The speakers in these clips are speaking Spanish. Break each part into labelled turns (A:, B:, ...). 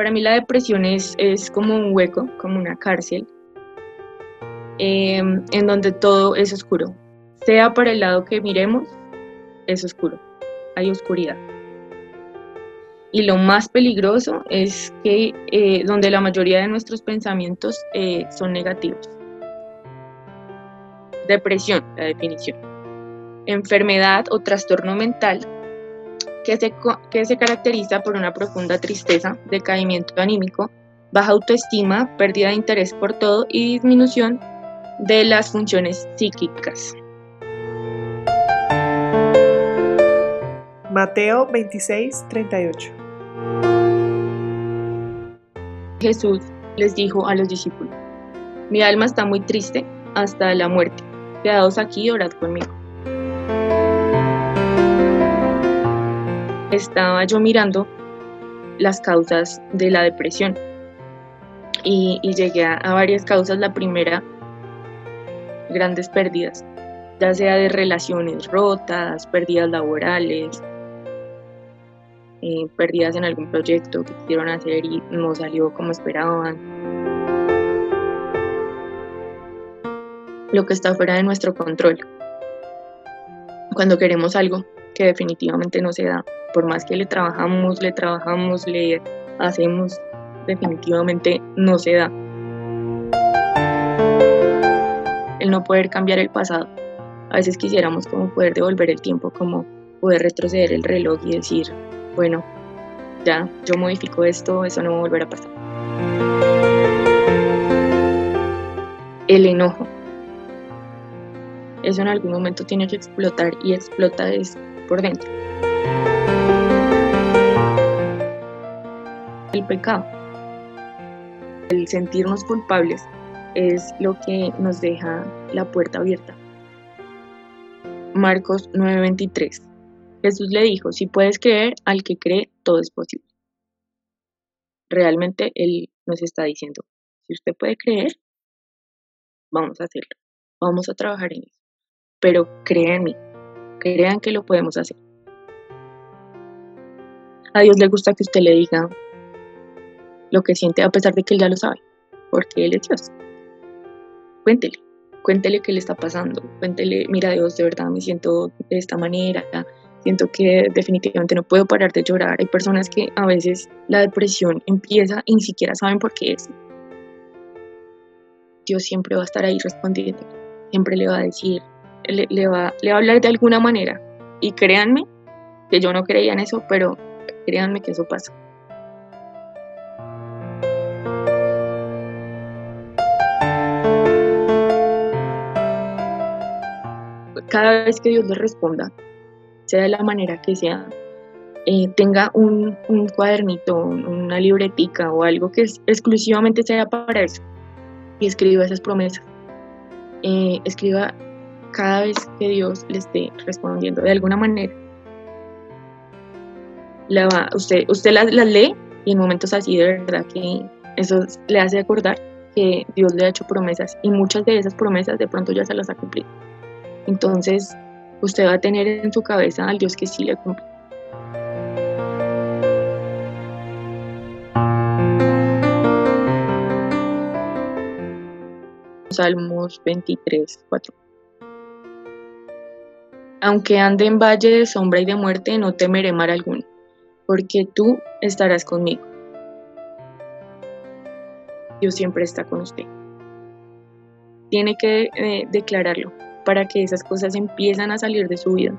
A: Para mí la depresión es, es como un hueco, como una cárcel, em, en donde todo es oscuro. Sea para el lado que miremos, es oscuro, hay oscuridad. Y lo más peligroso es que eh, donde la mayoría de nuestros pensamientos eh, son negativos. Depresión, la definición. Enfermedad o trastorno mental que se, que se caracteriza por una profunda tristeza, decaimiento anímico, baja autoestima, pérdida de interés por todo y disminución de las funciones psíquicas.
B: Mateo 26, 38.
A: Jesús les dijo a los discípulos, mi alma está muy triste hasta la muerte, quedaos aquí y orad conmigo. Estaba yo mirando las causas de la depresión y, llegué a, varias causas. La primera, grandes pérdidas, ya sea de relaciones rotas, pérdidas laborales, eh, perdidas en algún proyecto que quisieron hacer y no salió como esperaban. Lo que está fuera de nuestro control. Cuando queremos algo que definitivamente no se da, por más que le trabajamos, le trabajamos, le hacemos, definitivamente no se da. El no poder cambiar el pasado. A veces quisiéramos como poder devolver el tiempo, como poder retroceder el reloj y decir, bueno, ya, yo modifico esto, eso no va a volver a pasar. El enojo. Eso en algún momento tiene que explotar y explota es por dentro. El pecado. El sentirnos culpables es lo que nos deja la puerta abierta. Marcos 9:23 Jesús le dijo, si puedes creer, al que cree, todo es posible. Realmente Él nos está diciendo, si usted puede creer, vamos a hacerlo, vamos a trabajar en eso. Pero créanme, crean que lo podemos hacer. A Dios le gusta que usted le diga lo que siente a pesar de que Él ya lo sabe, porque Él es Dios. Cuéntele, cuéntele qué le está pasando, cuéntele, mira Dios, de verdad me siento de esta manera, Siento que definitivamente no puedo parar de llorar. Hay personas que a veces la depresión empieza y ni siquiera saben por qué es. Dios siempre va a estar ahí respondiendo. Siempre le va a decir, le, va, le va a hablar de alguna manera. Y créanme que yo no creía en eso, pero créanme que eso pasa. Cada vez que Dios le responda, sea de la manera que sea, eh, tenga un, cuadernito, una libretica o algo que exclusivamente sea para eso y escriba esas promesas. Eh, escriba cada vez que Dios le esté respondiendo de alguna manera. Usted usted las, lee y en momentos así de verdad que eso le hace acordar que Dios le ha hecho promesas y muchas de esas promesas de pronto ya se las ha cumplido. Entonces, usted va a tener en su cabeza al Dios que sí le cumple. Salmos 23, 4. Aunque ande en valle de sombra y de muerte, no temeré mal alguno, porque tú estarás conmigo. Dios siempre está con usted. Tiene que eh, declararlo para que esas cosas empiezan a salir de su vida.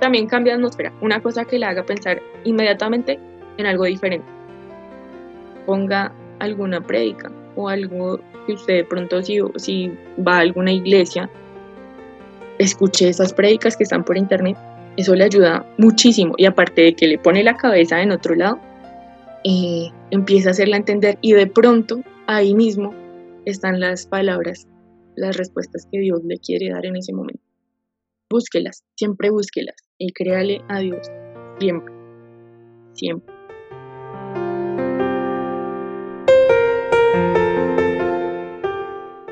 A: También cambia de atmósfera, una cosa que le haga pensar inmediatamente en algo diferente. Ponga alguna prédica o algo que usted de pronto si, va a alguna iglesia, escuche esas prédicas que están por internet, eso le ayuda muchísimo y aparte de que le pone la cabeza en otro lado, y empieza a hacerla entender y de pronto ahí mismo están las palabras, las respuestas que Dios le quiere dar en ese momento. Búsquelas, siempre búsquelas y créale a Dios, siempre, siempre.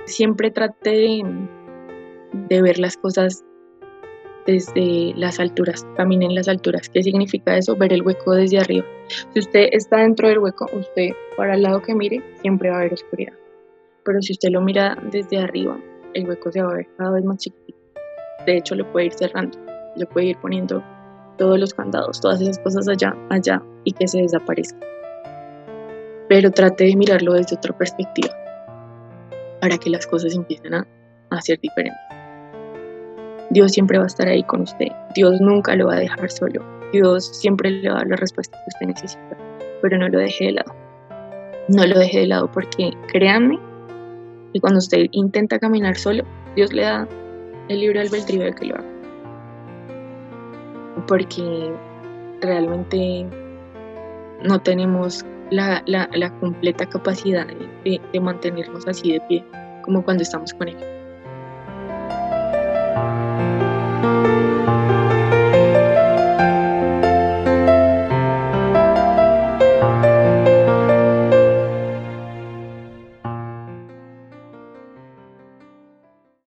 A: Siempre trate de, ver las cosas desde las alturas, camine en las alturas. ¿Qué significa eso? Ver el hueco desde arriba. Si usted está dentro del hueco, usted para el lado que mire, siempre va a haber oscuridad. Pero si usted lo mira desde arriba, el hueco se va a ver cada vez más chiquito. De hecho, lo puede ir cerrando, le puede ir poniendo todos los candados, todas esas cosas allá, allá y que se desaparezca. Pero trate de mirarlo desde otra perspectiva para que las cosas empiecen a, a ser diferentes. Dios siempre va a estar ahí con usted. Dios nunca lo va a dejar solo. Dios siempre le va a dar las respuestas que usted necesita. Pero no lo deje de lado. No lo deje de lado porque créanme que cuando usted intenta caminar solo, Dios le da el libre albedrío de que lo haga. Porque realmente no tenemos la, la, la completa capacidad de, de mantenernos así de pie como cuando estamos con Él.